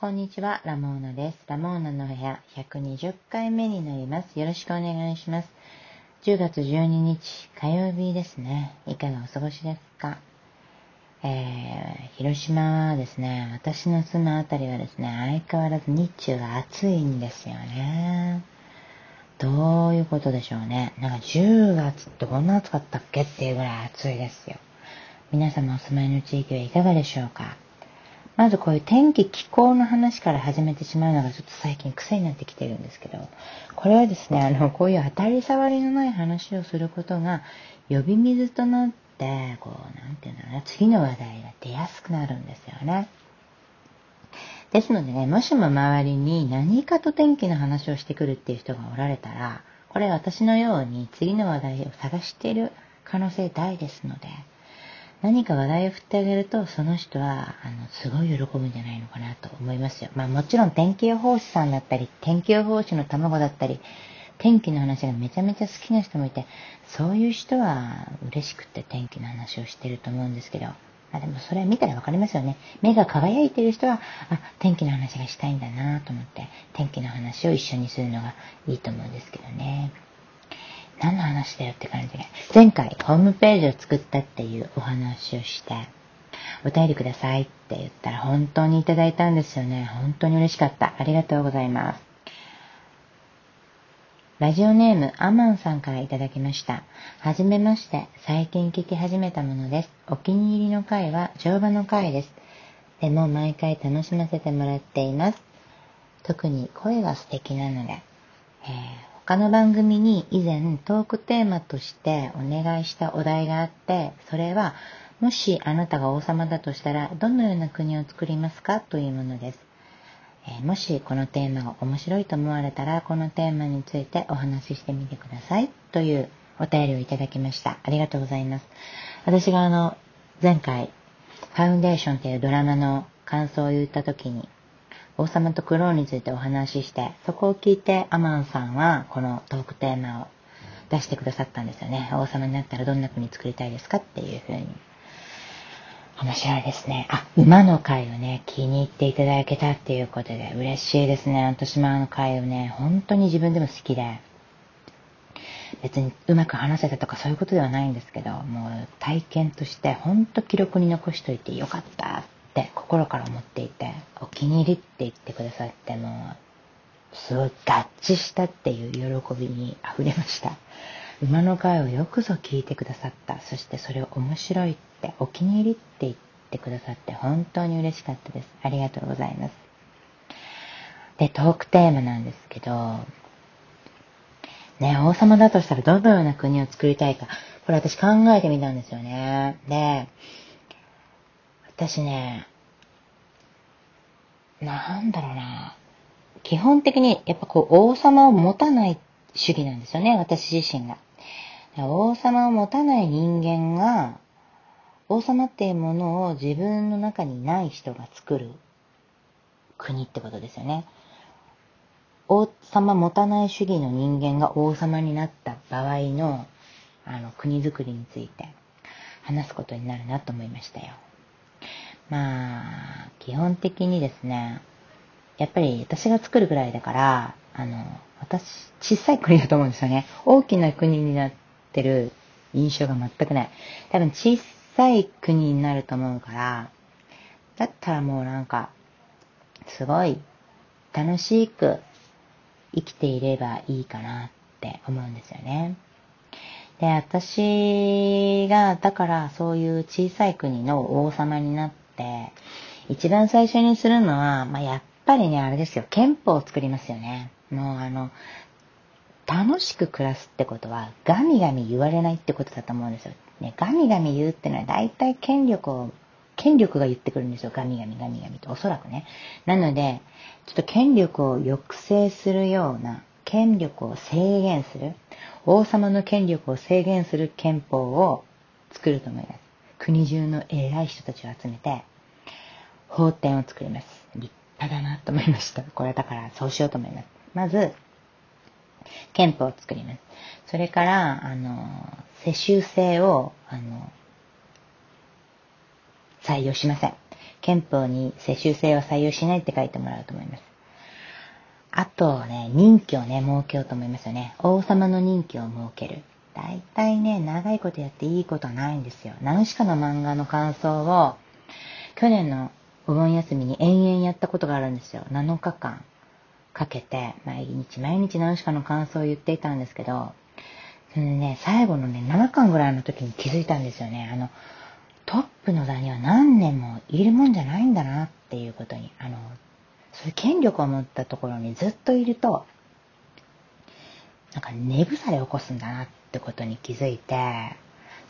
こんにちは、ラモーナです。ラモーナの部屋120回目になります。よろしくお願いします。10月12日火曜日ですね。いかがお過ごしですか？えー、広島はですね、私の住むあたりはですね、相変わらず日中が暑いんですよね。どういうことでしょうね。なんか10月ってこんな暑かったっけっていうぐらい暑いですよ。皆様お住まいの地域はいかがでしょうか？まずこういう天気気候の話から始めてしまうのがちょっと最近癖になってきてるんですけど、これはですね、あの、こういう当たり障りのない話をすることが呼び水となって、こう、なんていうんだろうな、次の話題が出やすくなるんですよね。ですのでね、もしも周りに何かと天気の話をしてくるっていう人がおられたら、これ私のように次の話題を探している可能性大ですので、何か話題を振ってあげると、その人は、あの、すごい喜ぶんじゃないのかなと思いますよ。まあもちろん天気予報士さんだったり、天気予報士の卵だったり、天気の話がめちゃめちゃ好きな人もいて、そういう人は嬉しくて天気の話をしてると思うんですけど、あでもそれは見たらわかりますよね。目が輝いてる人は、あ、天気の話がしたいんだなと思って、天気の話を一緒にするのがいいと思うんですけどね。何の話だよって感じで。前回ホームページを作ったっていうお話をして、お便りくださいって言ったら本当にいただいたんですよね。本当に嬉しかった。ありがとうございます。ラジオネームアマンさんからいただきました。はじめまして。最近聞き始めたものです。お気に入りの回は乗馬の回です。でも毎回楽しませてもらっています。特に声が素敵なので、えー他の番組に以前トークテーマとしてお願いしたお題があって、それは、もしあなたが王様だとしたら、どのような国を作りますかというものです。え、もしこのテーマが面白いと思われたら、このテーマについてお話ししてみてください。というお便りをいただきました。ありがとうございます。私があの、前回、ファウンデーションというドラマの感想を言った時に、王様とクローンについてお話しして、そこを聞いてアマンさんはこのトークテーマを出してくださったんですよね。王様になったらどんな国作りたいですかっていうふうに。面白いですね。あ、馬の回をね、気に入っていただけたっていうことで嬉しいですね。私もあの回をね、本当に自分でも好きで、別にうまく話せたとかそういうことではないんですけど、もう体験として本当記録に残しといてよかったって心から思っていて、お気に入りって言ってくださっても、すごい合致したっていう喜びに溢れました。馬の会をよくぞ聞いてくださった。そしてそれを面白いって、お気に入りって言ってくださって本当に嬉しかったです。ありがとうございます。で、トークテーマなんですけど、ね、王様だとしたらどのような国を作りたいか、これ私考えてみたんですよね。で、私ね、なんだろうな。基本的にやっぱこう王様を持たない主義なんですよね、私自身が。王様を持たない人間が、王様っていうものを自分の中にない人が作る国ってことですよね。王様持たない主義の人間が王様になった場合のあの国づくりについて話すことになるなと思いましたよ。まあ、基本的にですね、やっぱり私が作るぐらいだから、あの、私、小さい国だと思うんですよね。大きな国になってる印象が全くない。多分小さい国になると思うから、だったらもうなんか、すごい楽しく生きていればいいかなって思うんですよね。で、私が、だからそういう小さい国の王様になって、一番最初にするのは、まあ、やっぱりね、あれですよ、憲法を作りますよね。もうあの、楽しく暮らすってことは、ガミガミ言われないってことだと思うんですよ。ね、ガミガミ言うってのは大体権力を、権力が言ってくるんですよ。ガミガミガミガミと。おそらくね。なので、ちょっと権力を抑制するような、権力を制限する、王様の権力を制限する憲法を作ると思います。国中の偉い人たちを集めて、法典を作ります。立派だなと思いました。これだからそうしようと思います。まず、憲法を作ります。それから、あの、世襲制を、あの、採用しません。憲法に世襲制は採用しないって書いてもらうと思います。あとね、任期をね、設けようと思いますよね。王様の任期を設ける。大体ね、長いことやっていいことはないんですよ。ナウシカの漫画の感想を、去年のお盆休みに延々やったことがあるんですよ。7日間かけて、毎日毎日ナウシカの感想を言っていたんですけど、それでね、最後のね、7巻ぐらいの時に気づいたんですよね。あの、トップの座には何年もいるもんじゃないんだなっていうことに。あの、そういう権力を持ったところにずっといると、なんか根腐れを起こすんだなってことに気づいて、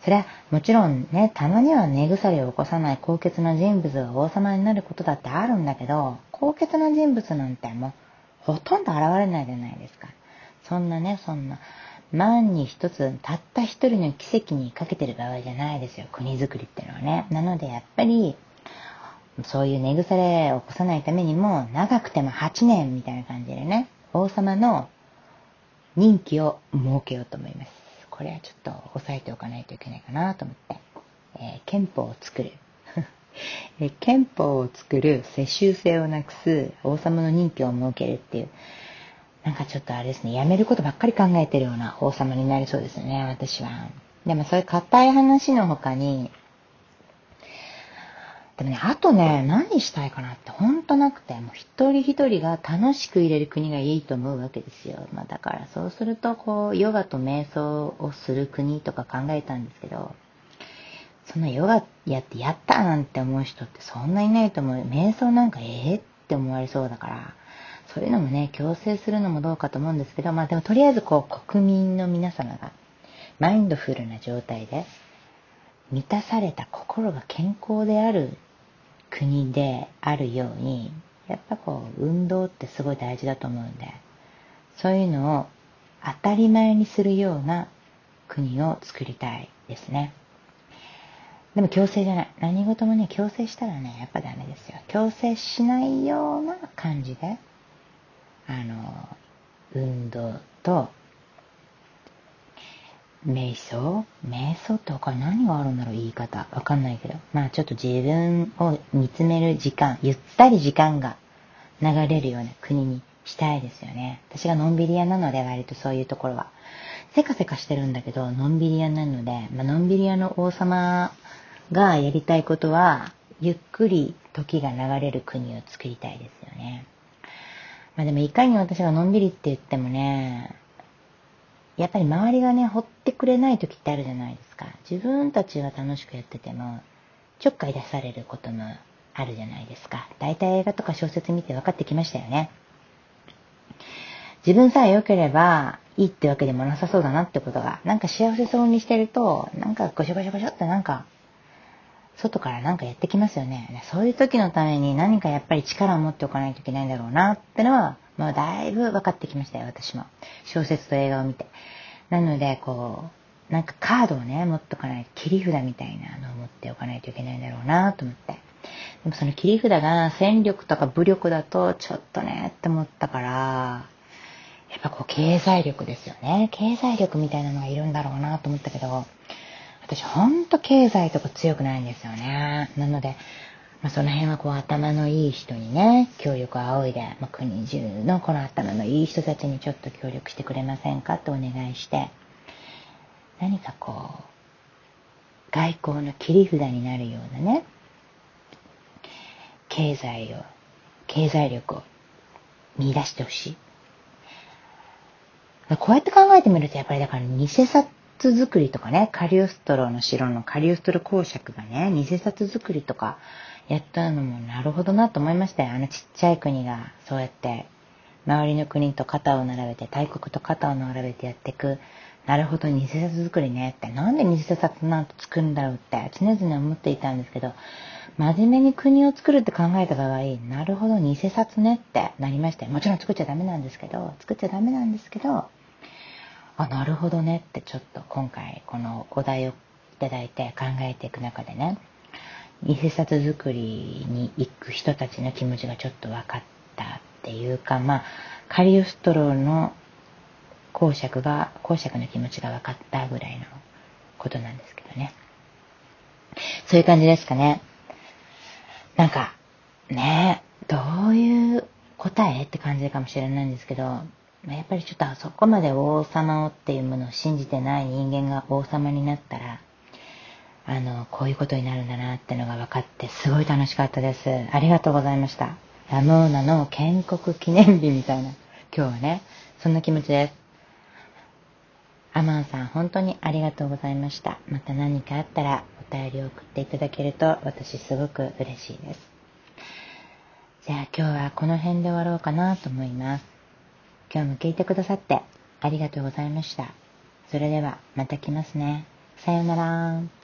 それはもちろんね、たまには根腐れを起こさない高潔な人物が王様になることだってあるんだけど、高潔な人物なんてもうほとんど現れないじゃないですか。そんなね、そんな、万に一つ、たった一人の奇跡にかけてる場合じゃないですよ、国づくりってのはね。なのでやっぱり、そういう寝腐れを起こさないためにも、長くても8年みたいな感じでね、王様の任期を設けようと思います。これはちょっと押さえておかないといけないかなと思って。えー、憲法を作る。え憲法を作る、世襲制をなくす、王様の任期を設けるっていう、なんかちょっとあれですね、やめることばっかり考えてるような王様になりそうですね、私は。でもそういう硬い話の他に、でもね、あとね、何したいかなってほんとなくて、もう一人一人が楽しく入れる国がいいと思うわけですよ。まあだからそうすると、こう、ヨガと瞑想をする国とか考えたんですけど、そんなヨガやってやったなんて思う人ってそんないないと思う。瞑想なんかええって思われそうだから、そういうのもね、強制するのもどうかと思うんですけど、まあでもとりあえずこう、国民の皆様が、マインドフルな状態で、満たされた心が健康である国であるように、やっぱこう、運動ってすごい大事だと思うんで、そういうのを当たり前にするような国を作りたいですね。でも強制じゃない。何事もね、強制したらね、やっぱダメですよ。強制しないような感じで、あの、運動と、瞑想？瞑想って他に何があるんだろう？言い方。わかんないけど。まあちょっと自分を見つめる時間、ゆったり時間が流れるような国にしたいですよね。私がのんびり屋なので割とそういうところは。せかせかしてるんだけど、のんびり屋なので、まあのんびり屋の王様がやりたいことは、ゆっくり時が流れる国を作りたいですよね。まあでもいかに私がのんびりって言ってもね、やっぱり周りがね、掘ってくれない時ってあるじゃないですか。自分たちは楽しくやってても、ちょっかい出されることもあるじゃないですか。大体映画とか小説見て分かってきましたよね。自分さえ良ければいいってわけでもなさそうだなってことが、なんか幸せそうにしてると、なんかごしょごしょごしょってなんか外から何かやってきますよね。そういう時のために何かやっぱり力を持っておかないといけないんだろうなってのは、もうだいぶ分かってきましたよ、私も。小説と映画を見て。なので、こう、なんかカードをね、持っておかない、切り札みたいなのを持っておかないといけないんだろうなと思って。でもその切り札が戦力とか武力だとちょっとねって思ったから、やっぱこう経済力ですよね。経済力みたいなのがいるんだろうなと思ったけど、私ほんと経済とか強くないんですよね。なので、まあ、その辺はこう頭のいい人にね、協力を仰いで、まあ、国中のこの頭のいい人たちにちょっと協力してくれませんかとお願いして、何かこう、外交の切り札になるようなね、経済を、経済力を見出してほしい。こうやって考えてみると、やっぱりだから偽札作りとかね、カリオストロの城のカリオストロ公爵がね、偽札作りとかやったのもなるほどなと思いましたよ。あのちっちゃい国がそうやって周りの国と肩を並べて、大国と肩を並べてやっていく。なるほど、偽札作りねって。なんで偽札なんて作るんだろうって常々思っていたんですけど、真面目に国を作るって考えた場合、なるほど、偽札ねってなりましたよ。もちろん作っちゃダメなんですけど、作っちゃダメなんですけど、あ、なるほどねってちょっと今回このお題をいただいて考えていく中でね、偽札作りに行く人たちの気持ちがちょっと分かったっていうか、まあ、カリオストロの公爵が、公爵の気持ちが分かったぐらいのことなんですけどね。そういう感じですかね。なんか、ねどういう答え？って感じかもしれないんですけど、やっぱりちょっとあそこまで王様をっていうものを信じてない人間が王様になったら、あの、こういうことになるんだなってのが分かってすごい楽しかったです。ありがとうございました。ラモーナの建国記念日みたいな、今日はね、そんな気持ちです。アマンさん、本当にありがとうございました。また何かあったらお便りを送っていただけると私すごく嬉しいです。じゃあ今日はこの辺で終わろうかなと思います。今日も聞いてくださってありがとうございました。それではまた来ますね。さようなら。